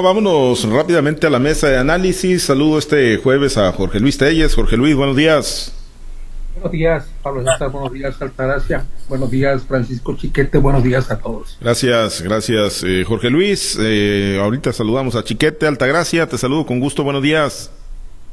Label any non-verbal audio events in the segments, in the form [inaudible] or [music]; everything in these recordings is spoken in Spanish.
Vámonos rápidamente a la mesa de análisis. Saludo este jueves a Jorge Luis Telles. Jorge Luis, buenos días. Buenos días, Pablo César. Buenos días, Altagracia. Buenos días, Francisco Chiquete. Buenos días a todos. Gracias, gracias, eh, Jorge Luis. Eh, ahorita saludamos a Chiquete, Altagracia. Te saludo con gusto. Buenos días.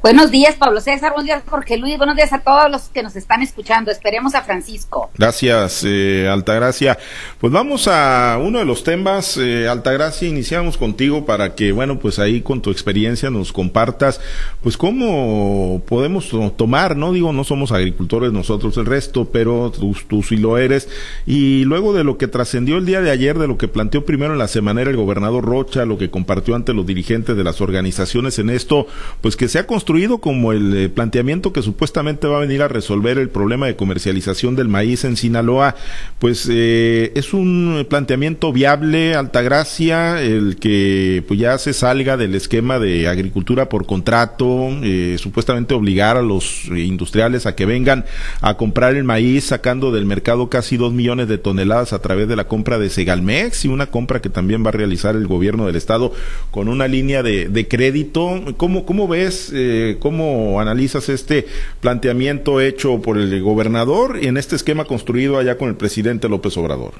Buenos días, Pablo César. Buenos días, Jorge Luis. Buenos días a todos los que nos están escuchando. Esperemos a Francisco. Gracias, eh, Altagracia. Pues vamos a uno de los temas. Eh, Altagracia, iniciamos contigo para que, bueno, pues ahí con tu experiencia nos compartas, pues cómo podemos tomar, no digo, no somos agricultores nosotros el resto, pero tú, tú sí lo eres. Y luego de lo que trascendió el día de ayer, de lo que planteó primero en la semanera el gobernador Rocha, lo que compartió ante los dirigentes de las organizaciones en esto, pues que se ha construido como el eh, planteamiento que supuestamente va a venir a resolver el problema de comercialización del maíz en Sinaloa, pues eh, es un planteamiento viable, Altagracia, el que pues ya se salga del esquema de agricultura por contrato, eh, supuestamente obligar a los industriales a que vengan a comprar el maíz sacando del mercado casi dos millones de toneladas a través de la compra de Segalmex y una compra que también va a realizar el gobierno del estado con una línea de, crédito. ¿Cómo, cómo ves? ¿Cómo analizas este planteamiento hecho por el gobernador y en este esquema construido allá con el presidente López Obrador?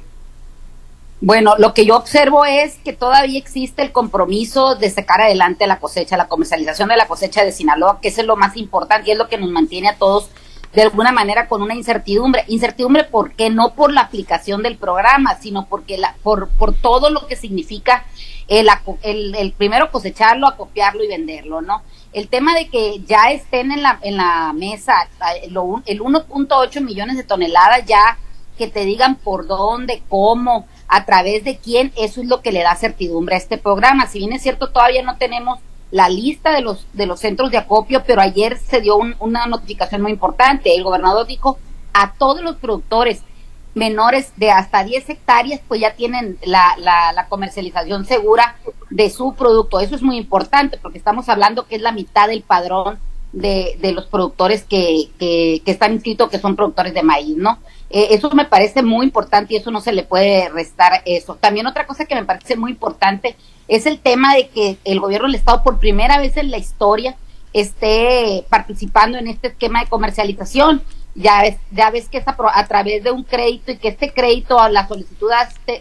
Bueno, lo que yo observo es que todavía existe el compromiso de sacar adelante la cosecha, la comercialización de la cosecha de Sinaloa, que es lo más importante y es lo que nos mantiene a todos de alguna manera con una incertidumbre. Incertidumbre porque no por la aplicación del programa, sino porque la, por, por todo lo que significa el, el, el primero cosecharlo, acopiarlo y venderlo, ¿no? el tema de que ya estén en la, en la mesa el 1.8 millones de toneladas ya que te digan por dónde, cómo, a través de quién, eso es lo que le da certidumbre a este programa. Si bien es cierto, todavía no tenemos la lista de los, de los centros de acopio, pero ayer se dio una notificación muy importante. El gobernador dijo a todos los productores menores de hasta 10 hectáreas, pues ya tienen la, la, la, comercialización segura de su producto. Eso es muy importante porque estamos hablando que es la mitad del padrón de, de los productores que, que, están inscritos, que son productores de maíz, ¿no? Eh, eso me parece muy importante y eso no se le puede restar eso. También otra cosa que me parece muy importante es el tema de que el gobierno del Estado por primera vez en la historia esté participando en este esquema de comercialización ya ves, ya ves que es a, través de un crédito y que este crédito, la solicitud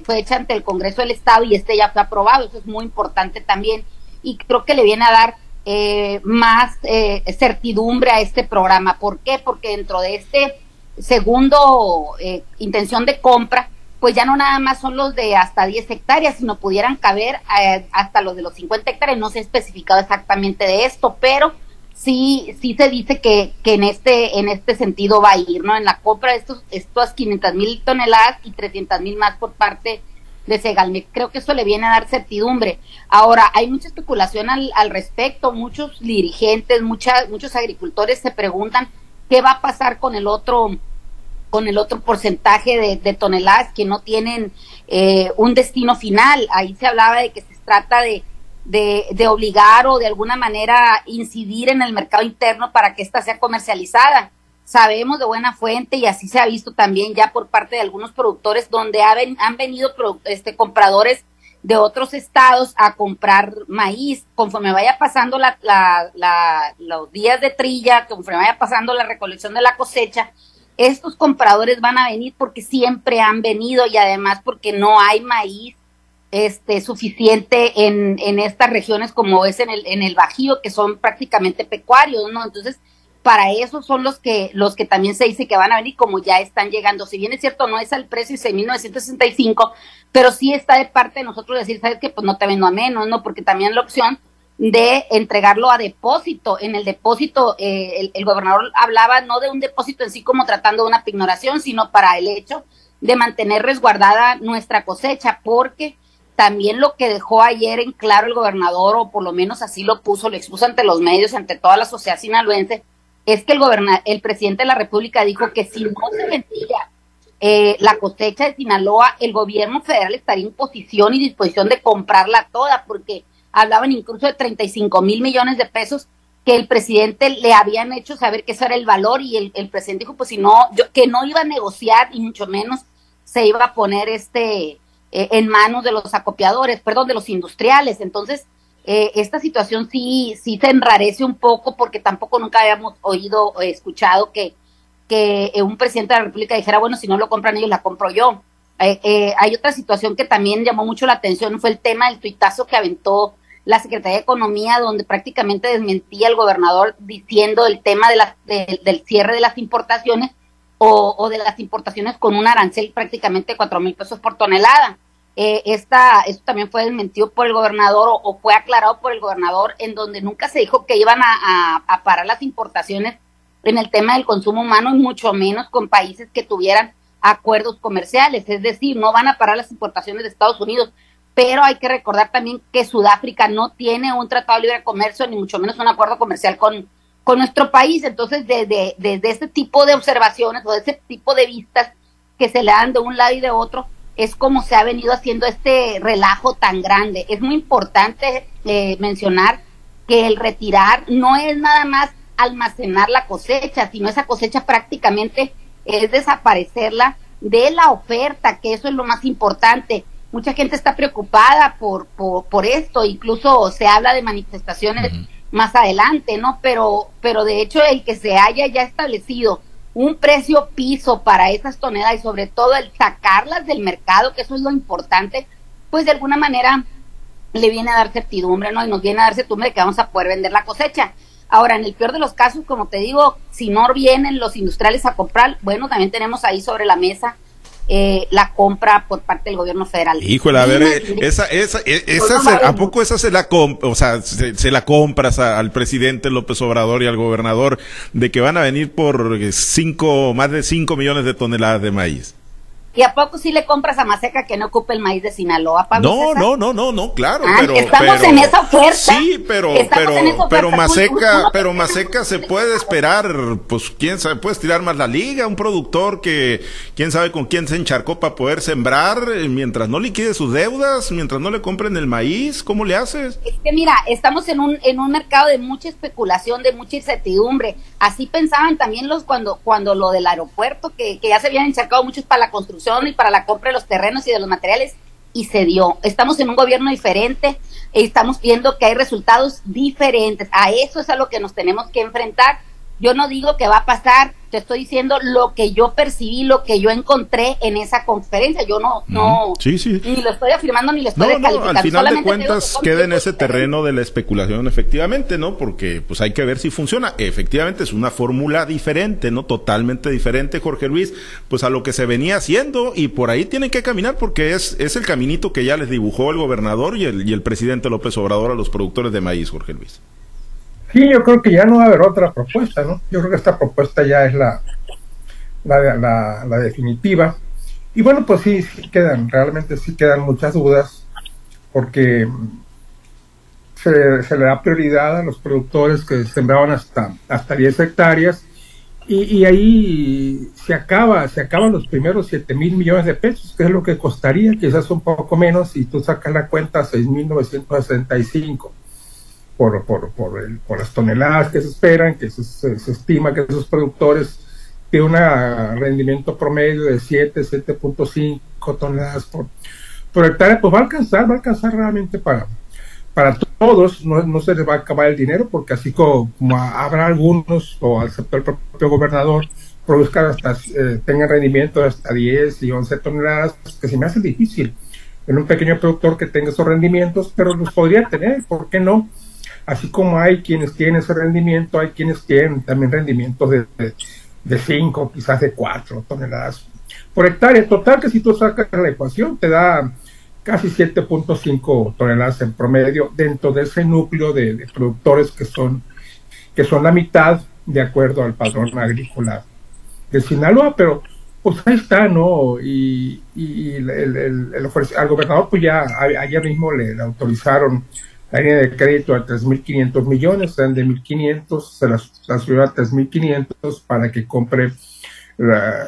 fue hecha ante el Congreso del Estado y este ya fue aprobado, eso es muy importante también y creo que le viene a dar eh, más eh, certidumbre a este programa. ¿Por qué? Porque dentro de este segundo eh, intención de compra, pues ya no nada más son los de hasta 10 hectáreas, sino pudieran caber eh, hasta los de los 50 hectáreas, no se ha especificado exactamente de esto, pero sí, sí se dice que, que en este, en este sentido va a ir, ¿no? En la compra de estos, estas 500 mil toneladas y 300 mil más por parte de Segalmex. Creo que eso le viene a dar certidumbre. Ahora, hay mucha especulación al, al respecto, muchos dirigentes, muchas, muchos agricultores se preguntan qué va a pasar con el otro con el otro porcentaje de, de toneladas que no tienen eh, un destino final. Ahí se hablaba de que se trata de de, de obligar o de alguna manera incidir en el mercado interno para que ésta sea comercializada. Sabemos de buena fuente y así se ha visto también ya por parte de algunos productores donde han venido este, compradores de otros estados a comprar maíz. Conforme vaya pasando la, los días de trilla, conforme vaya pasando la recolección de la cosecha, estos compradores van a venir porque siempre han venido y además porque no hay maíz este, suficiente en, en estas regiones como es en el, en el Bajío, que son prácticamente pecuarios, ¿no? Entonces, para eso son los que, los que también se dice que van a venir como ya están llegando. Si bien es cierto, no es al precio de 1965, pero sí está de parte de nosotros decir, ¿sabes qué? Pues no te vendo a menos, ¿no? Porque también la opción de entregarlo a depósito. En el depósito, eh, el, el, gobernador hablaba no de un depósito en sí como tratando de una pignoración, sino para el hecho de mantener resguardada nuestra cosecha, porque también lo que dejó ayer en claro el gobernador, o por lo menos así lo puso, lo expuso ante los medios, ante toda la sociedad sinaloense, es que el, el presidente de la República dijo que si no se vendía eh, la cosecha de Sinaloa, el gobierno federal estaría en posición y disposición de comprarla toda, porque hablaban incluso de 35 mil millones de pesos que el presidente le habían hecho saber que eso era el valor y el, el presidente dijo pues si no, yo, que no iba a negociar y mucho menos se iba a poner este eh, en manos de los acopiadores, perdón, de los industriales. Entonces, eh, esta situación sí, sí se enrarece un poco porque tampoco nunca habíamos oído o escuchado que, que eh, un presidente de la República dijera, bueno, si no lo compran ellos, la compro yo. Eh, hay otra situación que también llamó mucho la atención, fue el tema del tuitazo que aventó la Secretaría de Economía, donde prácticamente desmentía el gobernador diciendo el tema de del cierre de las importaciones o, o, de las importaciones con un arancel prácticamente de cuatro mil pesos por tonelada. Eh, esta, esto también fue desmentido por el gobernador o, fue aclarado por el gobernador en donde nunca se dijo que iban a, parar las importaciones en el tema del consumo humano y mucho menos con países que tuvieran acuerdos comerciales, es decir, no van a parar las importaciones de Estados Unidos, pero hay que recordar también que Sudáfrica no tiene un tratado de libre comercio ni mucho menos un acuerdo comercial con, con nuestro país, entonces desde de, de, este tipo de observaciones o de ese tipo de vistas que se le dan de un lado y de otro, es como se ha venido haciendo este relajo tan grande. Es muy importante eh, mencionar que el retirar no es nada más almacenar la cosecha, sino esa cosecha prácticamente es desaparecerla de la oferta, que eso es lo más importante. Mucha gente está preocupada por, por, por esto, incluso se habla de manifestaciones más adelante, ¿no? Pero, pero de hecho el que se haya ya establecido un precio piso para esas toneladas y sobre todo el sacarlas del mercado, que eso es lo importante, pues de alguna manera le viene a dar certidumbre, ¿no? Y nos viene a dar certidumbre de que vamos a poder vender la cosecha. Ahora, en el peor de los casos, como te digo, si no vienen los industriales a comprar, bueno, también tenemos ahí sobre la mesa eh, la compra por parte del gobierno federal. Híjole, a ver, eh, esa, esa, e, esa, ¿a poco esa se la, o sea, se, la compras al presidente López Obrador y al gobernador de que van a venir por cinco, más de cinco millones de toneladas de maíz? ¿Y a poco sí le compras a Maseca que no ocupe el maíz de Sinaloa, Pablo No, no, no, no, no, claro, ah, pero estamos en esa oferta. Sí, pero pero pero Maseca, pero Maseca se puede esperar, pues quién sabe, puedes tirar más la liga, un productor que quién sabe con quién se encharcó para poder sembrar eh, mientras no liquide sus deudas, mientras no le compren el maíz, ¿cómo le haces? Es que mira, estamos en un en un mercado de mucha especulación, de mucha incertidumbre. Así pensaban también los cuando cuando lo del aeropuerto que, que ya se habían encharcado muchos para la construcción y para la compra de los terrenos y de los materiales y se dio. Estamos en un gobierno diferente, estamos viendo que hay resultados diferentes. A eso es a lo que nos tenemos que enfrentar. Yo no digo que va a pasar, te estoy diciendo lo que yo percibí, lo que yo encontré en esa conferencia. Yo no, no, sí, sí. ni lo estoy afirmando ni lo estoy descalificando. al final de cuentas queda en ese terreno de la especulación, efectivamente, ¿no? Porque pues hay que ver si funciona. Efectivamente es una fórmula diferente, ¿no? Totalmente diferente, Jorge Luis, pues a lo que se venía haciendo y por ahí tienen que caminar porque es, es el caminito que ya les dibujó el gobernador y el, y el presidente López Obrador a los productores de maíz, Jorge Luis. Sí, yo creo que ya no va a haber otra propuesta, ¿no? Yo creo que esta propuesta ya es la, la, la, definitiva. Y bueno, pues sí, sí quedan, realmente sí quedan muchas dudas, porque se, se, le da prioridad a los productores que sembraban hasta, hasta 10 hectáreas, y, ahí se acaba, se acaban los primeros 7 mil millones de pesos, que es lo que costaría, quizás un poco menos, y tú sacas la cuenta 6.965 por, por, por, el, por las toneladas que se esperan, que se, se, estima que esos productores tienen un rendimiento promedio de 7, 7.5 toneladas por, por hectárea, pues va a alcanzar, va a alcanzar realmente para, para todos, no, no se les va a acabar el dinero, porque así como, habrá algunos, o al el propio gobernador, produzcan hasta, eh, tengan rendimiento de hasta 10 y 11 toneladas, pues que se me hace difícil en un pequeño productor que tenga esos rendimientos, pero los podría tener, ¿por qué no? Así como hay quienes tienen ese rendimiento, hay quienes tienen también rendimientos de, de 5, quizás de 4 toneladas por hectárea. Total que si tú sacas la ecuación te da casi 7.5 toneladas en promedio dentro de ese núcleo de, productores que son, que son la mitad de acuerdo al padrón agrícola de Sinaloa, pero pues ahí está, ¿no? Y, y el, el, el, al gobernador pues ya ayer mismo le autorizaron la línea de crédito a 3.500 millones, sean de 1.500, se las transfirió a 3.500 para que compre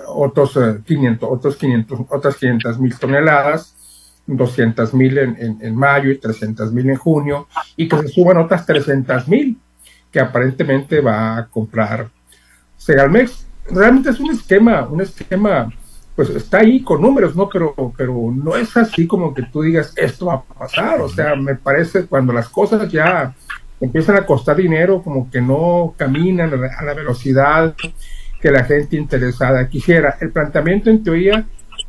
otros 500, eh, otros 500, otras 500 mil toneladas, 200 mil en, en, mayo y 300 mil en junio, y que se suban otras 300 mil que aparentemente va a comprar Segalmex. Realmente es un esquema, un esquema pues está ahí con números, ¿no? Pero, pero no es así como que tú digas, esto va a pasar. O sea, me parece cuando las cosas ya empiezan a costar dinero, como que no caminan a la velocidad que la gente interesada quisiera. El planteamiento en teoría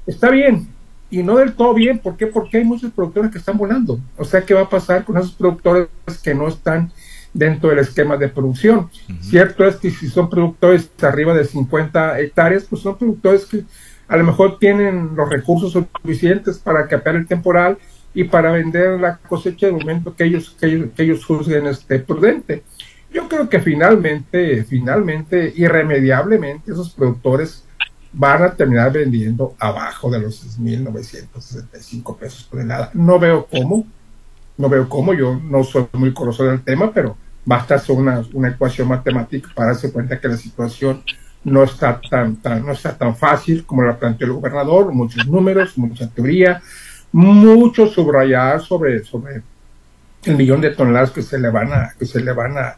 está bien, y no del todo bien. ¿Por qué? Porque hay muchos productores que están volando. O sea, ¿qué va a pasar con esos productores que no están dentro del esquema de producción? Cierto es que si son productores arriba de 50 hectáreas, pues son productores que a lo mejor tienen los recursos suficientes para capear el temporal y para vender la cosecha de momento que ellos, que ellos, que ellos juzguen este prudente. Yo creo que finalmente, finalmente, irremediablemente, esos productores van a terminar vendiendo abajo de los 6.965 pesos por helada. No veo cómo, no veo cómo, yo no soy muy conocedor del tema, pero basta hacer una, una ecuación matemática para darse cuenta que la situación no está tan, tan, no está tan fácil como la planteó el gobernador, muchos números, mucha teoría, mucho subrayar sobre, sobre el millón de toneladas que se le van a, que se le van a,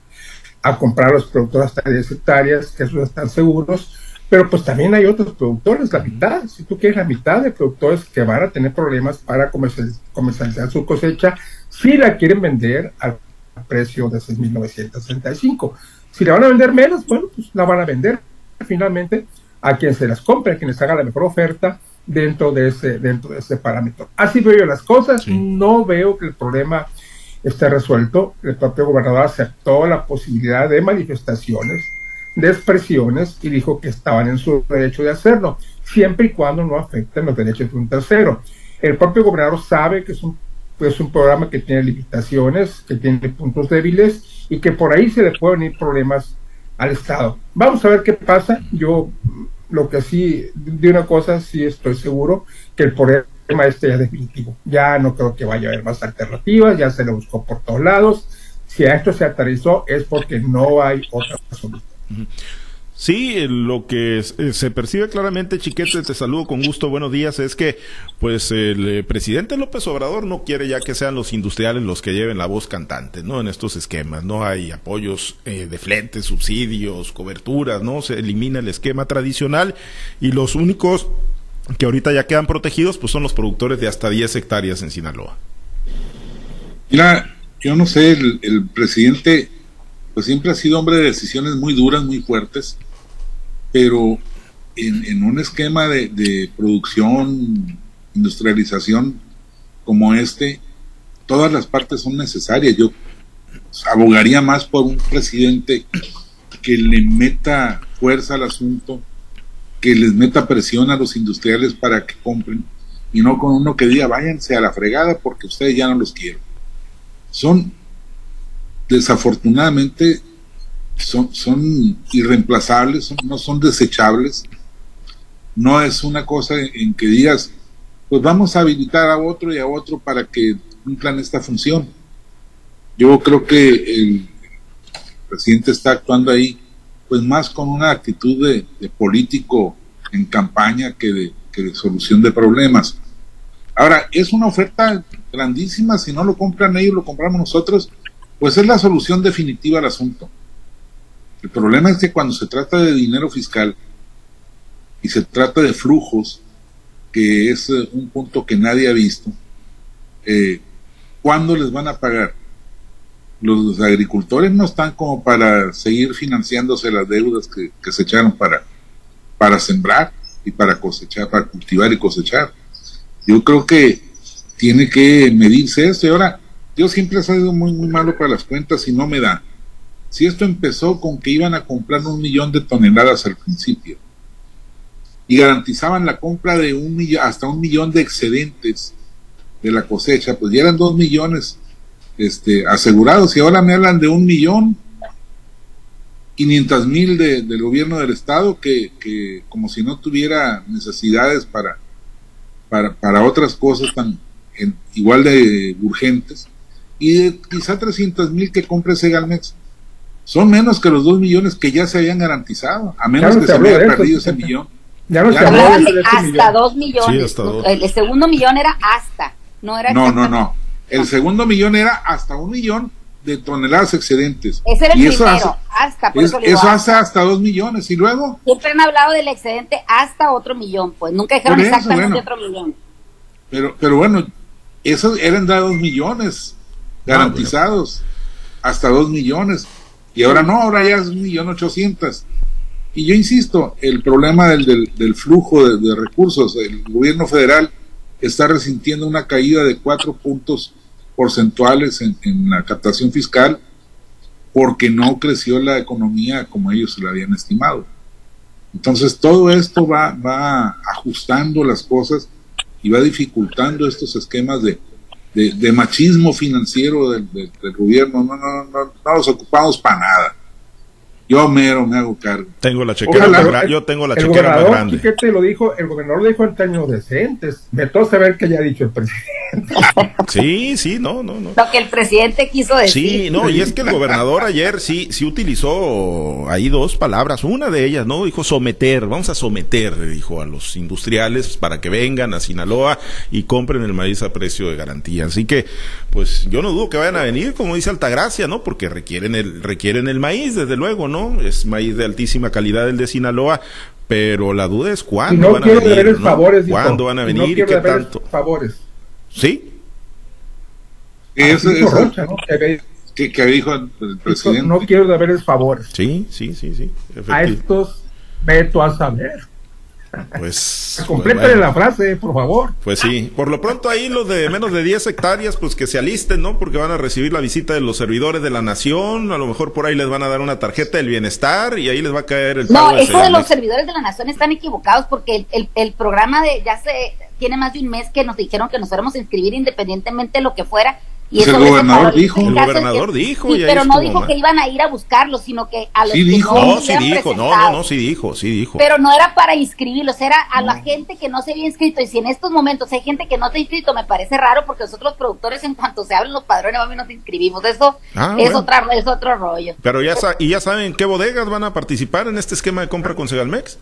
a comprar a los productores hasta 10 hectáreas, que esos están seguros, pero pues también hay otros productores, la mitad, si tú quieres la mitad de productores que van a tener problemas para comercializar su cosecha si la quieren vender al precio de 6.965. Si la van a vender menos, bueno, pues la van a vender finalmente a quien se las compre, a quien les haga la mejor oferta dentro de ese, dentro de ese parámetro. Así veo yo las cosas, no veo que el problema esté resuelto. El propio gobernador aceptó la posibilidad de manifestaciones de expresiones y dijo que estaban en su derecho de hacerlo, siempre y cuando no afecten los derechos de un tercero. El propio gobernador sabe que es un, pues, un programa que tiene limitaciones, que tiene puntos débiles y que por ahí se le pueden ir problemas al Estado. Vamos a ver qué pasa. Yo lo que sí, de una cosa sí estoy seguro, que el problema este ya es definitivo. Ya no creo que vaya a haber más alternativas, ya se le buscó por todos lados. Si a esto se aterrizó es porque no hay otra solución. Sí, lo que eh, se percibe claramente, Chiquete, te saludo con gusto, buenos días, es que pues el eh, presidente López Obrador no quiere ya que sean los industriales los que lleven la voz cantante, ¿no? En estos esquemas, no hay apoyos eh, de flentes, subsidios, coberturas, ¿no? Se elimina el esquema tradicional y los únicos que ahorita ya quedan protegidos pues son los productores de hasta 10 hectáreas en Sinaloa. Mira, yo no sé, el presidente pues siempre ha sido hombre de decisiones muy duras, muy fuertes, pero en, un esquema de, producción, industrialización como este, todas las partes son necesarias. Yo abogaría más por un presidente que le meta fuerza al asunto, que les meta presión a los industriales para que compren, y no con uno que diga váyanse a la fregada porque ustedes ya no los quieren. Son desafortunadamente son, son irreemplazables, no son desechables. No es una cosa en que digas, pues vamos a habilitar a otro y a otro para que cumplan esta función. Yo creo que el presidente está actuando ahí, pues más con una actitud de, político en campaña que de, que de solución de problemas. Ahora, es una oferta grandísima, si no lo compran ellos, lo compramos nosotros, pues es la solución definitiva al asunto. El problema es que cuando se trata de dinero fiscal y se trata de flujos, que es eh, un punto que nadie ha visto, eh, ¿cuándo les van a pagar? Los agricultores no están como para seguir financiándose las deudas que, se echaron para, para sembrar y para cosechar, para cultivar y cosechar. Yo creo que tiene que medirse esto. Y ahora, yo siempre he sido muy, muy malo para las cuentas y no me da. Si esto empezó con que iban a comprar un millón de toneladas al principio y garantizaban la compra de un millón, hasta un millón de excedentes de la cosecha, pues ya eran dos millones este, asegurados y ahora me hablan de un millón quinientas mil del gobierno del estado que, que, como si no tuviera necesidades para, para, para otras cosas tan igual de urgentes y de quizá 300 mil que compre Segalmex son menos que los 2 millones que ya se habían garantizado, a menos que se haya perdido ese millón. Ya no se habló de hasta 2 millones. El segundo millón era hasta, no era No, no, no. El segundo millón era hasta un millón de toneladas excedentes. Ese era el primero. hasta. Por eso, hace hasta dos millones y luego. Siempre han hablado del excedente hasta otro millón, pues nunca dijeron exactamente otro millón. Pero, pero bueno, esos eran de dos millones garantizados, hasta dos millones. Y ahora no, ahora ya es un millón ochocientos. Y yo insisto, el problema del, flujo de, recursos, el gobierno federal está resintiendo una caída de cuatro puntos porcentuales en, la captación fiscal porque no creció la economía como ellos se la habían estimado. Entonces todo esto va ajustando las cosas y va dificultando estos esquemas de, de, machismo financiero del, del, gobierno. No, no, no, no nos ocupamos para nada. Yo mero me hago cargo. Tengo la chequera más grande. Yo tengo la chequera más grande. ¿Qué te lo dijo? El gobernador dijo en términos decentes. Me toca saber que ya ha dicho el presidente. [laughs] sí, sí, no, no, no. Lo que el presidente quiso decir. Sí, no, y es que el gobernador ayer sí, sí utilizó ahí dos palabras. Una de ellas, ¿no? Dijo someter. Vamos a someter, dijo a los industriales para que vengan a Sinaloa y compren el maíz a precio de garantía. Así que, pues yo no dudo que vayan a venir, como dice Altagracia, ¿no? Porque requieren el, requieren el maíz, desde luego, ¿no? Es maíz de altísima calidad el de Sinaloa, pero la duda es cuándo van a venir. Favores, ¿Cuándo van a venir y qué tanto? Favores. ¿Sí? Eso, eso, que, que, dijo el presidente. No quiero deberles favores. Sí, sí, sí, sí. A estos veto a saber. Pues. [laughs] Complétale la frase, por favor. Pues sí. Por lo pronto, ahí los de menos de 10 hectáreas, pues que se alisten, ¿no? Porque van a recibir la visita de los servidores de la nación. A lo mejor por ahí les van a dar una tarjeta del bienestar y ahí les va a caer el. No, eso de los servidores de la nación están equivocados porque el, el, programa de ya se tiene más de un mes que nos dijeron que nos fuéramos a inscribir independientemente de lo que fuera y el gobernador dijo. El gobernador dijo. pero no dijo que iban a ir a buscarlo, sino que a los sí dijo. No, sí dijo, no, no, no, sí dijo, sí dijo. Pero no era para inscribirlos, era a la gente que no se había inscrito. Y si en estos momentos hay gente que no se ha inscrito, me parece raro porque nosotros los productores, en cuanto se hablen los padrones, mí nos inscribimos. Eso ah, es, otra, es otro rollo. Pero ya, ¿y ya saben qué bodegas van a participar en este esquema de compra con Segalmex?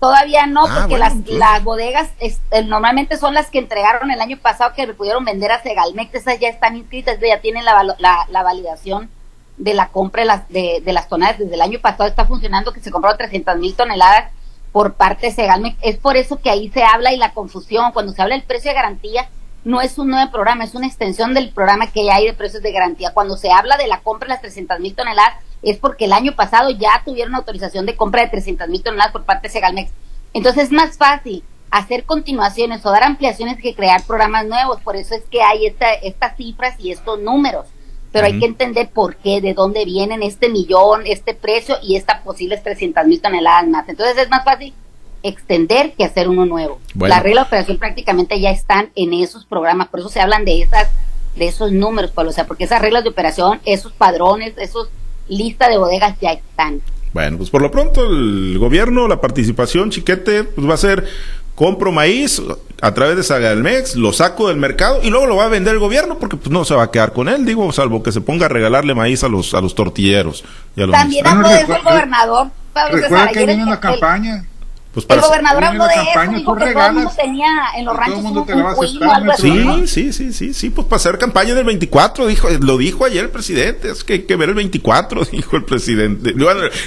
Todavía no, ah, porque las, las bodegas eh, normalmente son las que entregaron el año pasado que pudieron vender a Segalmex, esas ya están inscritas, ya tienen la, la, validación de la compra de las, de, las toneladas. Desde el año pasado está funcionando que se compraron 300 mil toneladas por parte de Segalmex. Es por eso que ahí se habla y la confusión, cuando se habla del precio de garantía, no es un nuevo programa, es una extensión del programa que ya hay de precios de garantía. Cuando se habla de la compra de las 300 mil toneladas, es porque el año pasado ya tuvieron autorización de compra de 300 mil toneladas por parte de Segalmex. Entonces es más fácil hacer continuaciones o dar ampliaciones que crear programas nuevos. Por eso es que hay esta, estas cifras y estos números. Pero hay que entender por qué, de dónde vienen este millón, este precio y estas posibles 300 mil toneladas más. Entonces es más fácil extender que hacer uno nuevo. La regla de operación prácticamente ya están en esos programas, por eso se hablan de esas de esos números, o sea, porque esas reglas de operación, esos padrones, esos lista de bodegas ya están. Bueno, pues por lo pronto el gobierno, la participación, chiquete, pues va a ser compro maíz a través de Sagalmex, lo saco del mercado y luego lo va a vender el gobierno porque pues no se va a quedar con él, digo, salvo que se ponga a regalarle maíz a los a los tortilleros. También habló de eso el gobernador. recuerda que viene una campaña. Pues el gobernador habló de eso, dijo que todo el mundo tenía en los ranchos un, un algo así. Sí, sí, sí, sí, pues para hacer campaña del 24, dijo, lo dijo ayer el presidente, es que hay que ver el 24, [laughs] dijo el presidente, el,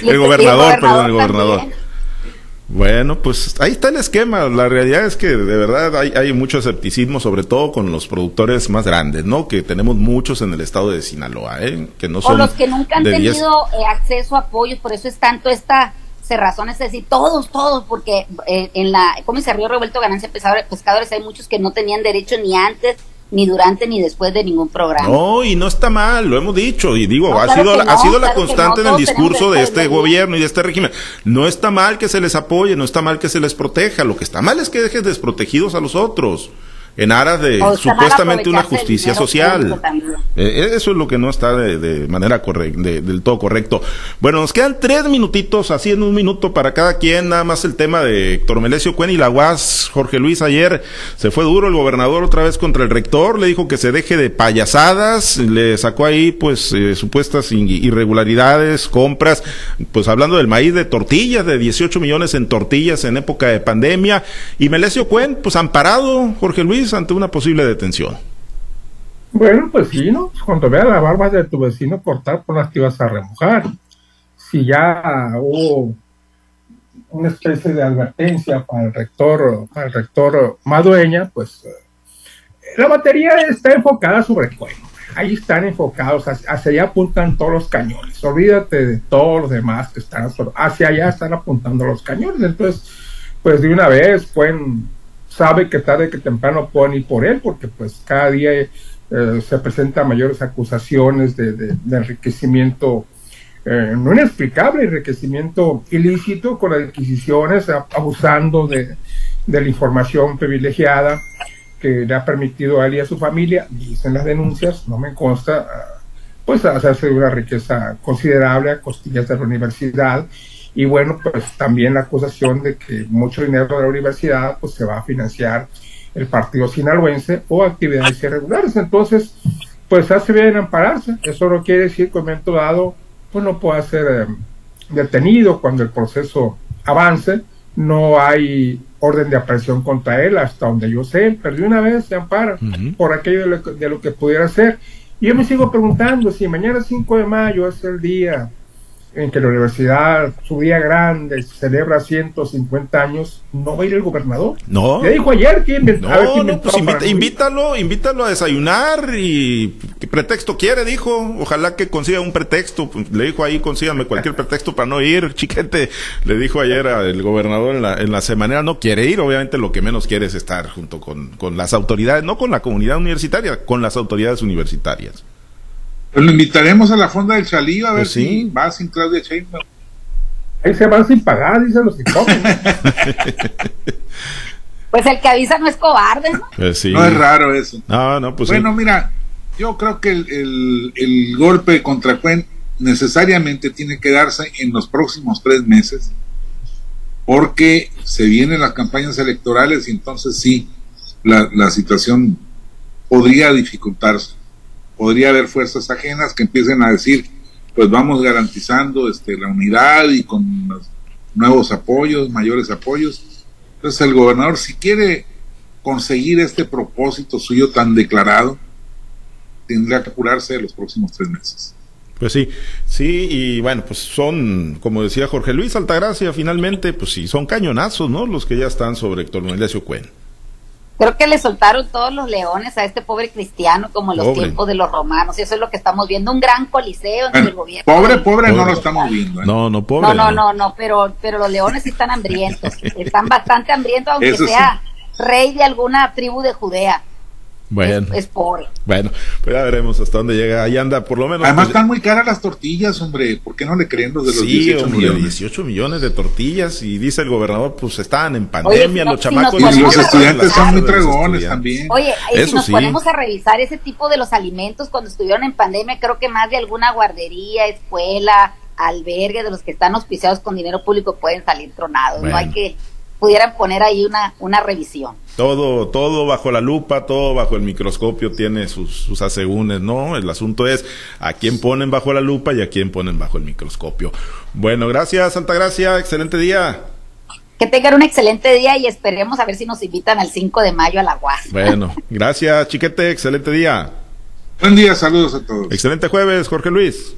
el, gobernador, perdón, el gobernador. Bueno, pues ahí está el esquema. La realidad es que de verdad hay, hay, mucho escepticismo, sobre todo con los productores más grandes, ¿no? Que tenemos muchos en el estado de Sinaloa, ¿eh? Que no son. O los que nunca han tenido eh, acceso a apoyos, por eso es tanto esta razones, es decir, todos, todos, porque eh, en la se Río Revuelto Ganancia Pescadores hay muchos que no tenían derecho ni antes ni durante ni después de ningún programa. No, y no está mal, lo hemos dicho, y digo, ha sido, ha sido la constante en el discurso de este gobierno y de este régimen. No está mal que se les apoye, no está mal que se les proteja, lo que está mal es que dejes desprotegidos a los otros en aras de supuestamente una justicia social. Eh, eso es lo que no está de, manera correcta, del todo correcto. Bueno, nos quedan tres minutitos, así en un minuto para cada quien, nada más el tema de Héctor Melesio Cuen y la UAS. Jorge Luis ayer se fue duro el gobernador otra vez contra el rector, le dijo que se deje de payasadas, le sacó ahí pues eh, supuestas irregularidades, compras, pues hablando del maíz de tortillas, de 18 millones en tortillas en época de pandemia, y Melesio Cuen, pues amparado, Jorge Luis, ante una posible detención. Bueno, pues sí, ¿no? Cuando vea la barba de tu vecino cortar, por las que ibas a remojar. si ya hubo una especie de advertencia para el rector, para el rector Madueña, pues eh, la batería está enfocada sobre el cuello. Ahí están enfocados, hacia allá apuntan todos los cañones. Olvídate de todos los demás que están hacia allá están apuntando los cañones. Entonces, pues de una vez pueden, sabe que tarde que temprano pueden ir por él, porque pues cada día eh, se presentan mayores acusaciones de, de enriquecimiento eh, no inexplicable enriquecimiento ilícito con adquisiciones, abusando de, la información privilegiada que le ha permitido a él y a su familia, dicen las denuncias, no me consta, ah, pues hacerse una riqueza considerable a costillas de la universidad y bueno, pues también la acusación de que mucho dinero de la universidad pues se va a financiar el partido sinaloense o actividades irregulares. Entonces, pues hace bien ampararse. Eso no quiere decir que en momento dado pues no pueda ser eh, detenido cuando el proceso avance. No hay orden de aprehensión contra él, hasta donde yo sé, pero una vez se ampara por aquello de lo, que pudiera ser. Y yo me sigo preguntando si mañana 5 de mayo es el día en que la universidad, su día grande, celebra 150 años, no va a ir el gobernador. No. Le dijo ayer que no, no, pues invítalo, invítalo a desayunar y ¿qué pretexto quiere? Dijo, ojalá que consiga un pretexto. Pues, le dijo ahí, consígame cualquier pretexto para no ir, [laughs] chiquete. Le dijo ayer al gobernador en la, en la semana, no quiere ir, obviamente lo que menos quiere es estar junto con, con las autoridades, no con la comunidad universitaria, con las autoridades universitarias. Pues lo invitaremos a la fonda del Chalío a ver pues si va sin Claudia Sheinbaum. Ahí se van sin pagar, dicen los hipócritas. [laughs] pues el que avisa no es cobarde, ¿no? Pues no es raro eso. No, no, pues bueno, mira, yo creo que el, el, golpe contra Cuen necesariamente tiene que darse en los próximos tres meses, porque se vienen las campañas electorales y entonces sí, la, la situación podría dificultarse podría haber fuerzas ajenas que empiecen a decir, pues vamos garantizando este, la unidad y con nuevos apoyos, mayores apoyos. Entonces el gobernador, si quiere conseguir este propósito suyo tan declarado, tendrá que apurarse los próximos tres meses. Pues sí, sí, y bueno, pues son, como decía Jorge Luis Altagracia, finalmente, pues sí, son cañonazos, ¿no? Los que ya están sobre Héctor Melesio Cuen. Creo que le soltaron todos los leones a este pobre cristiano como en los tiempos de los romanos. Y eso es lo que estamos viendo, un gran coliseo en el gobierno. Pobre, pobre, no lo estamos viendo. ¿eh? No, no, pobre. No, no, no, no, pero, pero los leones sí están hambrientos. [laughs] están bastante hambrientos, aunque sea rey de alguna tribu de Judea. Bueno. Es, pobre. Bueno, pues ya veremos hasta dónde llega. Ahí anda, por lo menos. Además, pues, están muy caras las tortillas, hombre. ¿Por qué no le creen los de los 18 millones? 18 millones de tortillas. Y dice el gobernador, pues estaban en pandemia, los chamacos. y los estudiantes son muy dragones también. Oye, y si nos ponemos a revisar ese tipo de los alimentos cuando estuvieron en pandemia, creo que más de alguna guardería, escuela, albergue de los que están auspiciados con dinero público pueden salir tronados. No hay que pudieran poner ahí una, una revisión. Todo, todo bajo la lupa, todo bajo el microscopio tiene sus, sus asegúnes, ¿no? El asunto es a quién ponen bajo la lupa y a quién ponen bajo el microscopio. Bueno, gracias, Santa Gracia, excelente día. Que tengan un excelente día y esperemos a ver si nos invitan al 5 de mayo a la UAS. Bueno, gracias, chiquete, excelente día. Buen día, saludos a todos. Excelente jueves, Jorge Luis.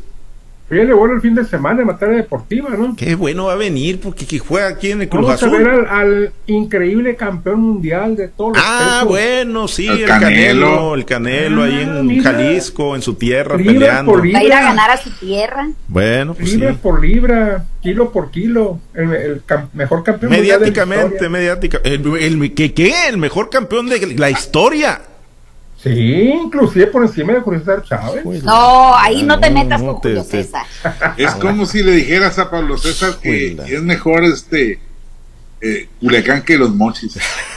Viene bueno el fin de semana en materia deportiva, ¿no? Qué bueno va a venir porque que juega aquí en el Cruz Vamos a ver al, increíble campeón mundial de todos los Ah, bueno, sí, el, Canelo. el Canelo ahí en ah, Jalisco, en su tierra, peleando. Va a ir a ganar a su tierra. Bueno, pues libra por libra, kilo por kilo, el, mejor campeón mediáticamente, mediáticamente, el, el, ¿qué, ¿qué? El mejor campeón de la historia. Sí, inclusive por encima de Julio César Chávez. Pues, no, ahí no, te metas con Julio César. [laughs] Es como si le dijeras a Pablo César que es mejor este eh, Culiacán que los mochis [laughs]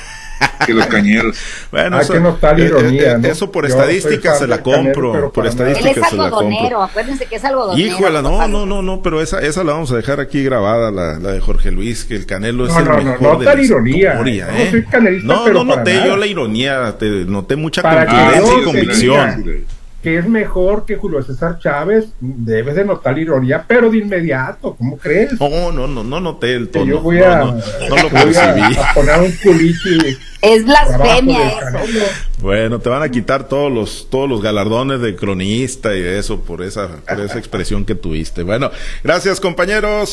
que los cañeros. [laughs] Bueno, eso, no está la eh, ironía, eh, eso por estadística se la compro, por estadística Él es algodonero, acuérdense que es algodonero. Híjole, no, no, no, no, pero esa, esa la vamos a dejar aquí grabada, la, la de Jorge Luis, que el Canelo es el mejor no, no, de la ironía, historia, ¿eh? No, soy canelista, no, no noté yo la ironía, te noté mucha contundencia y convicción. Que es mejor que Julio César Chávez, debes de notar ironía, pero de inmediato, ¿cómo crees? No, no, no, no noté el tono. yo voy a, no, no, lo voy percibí. a, a poner un culichi. Es blasfemia eso. Bueno, te van a quitar todos los todos los galardones de cronista y de eso por esa por esa expresión que tuviste. Bueno, gracias compañeros.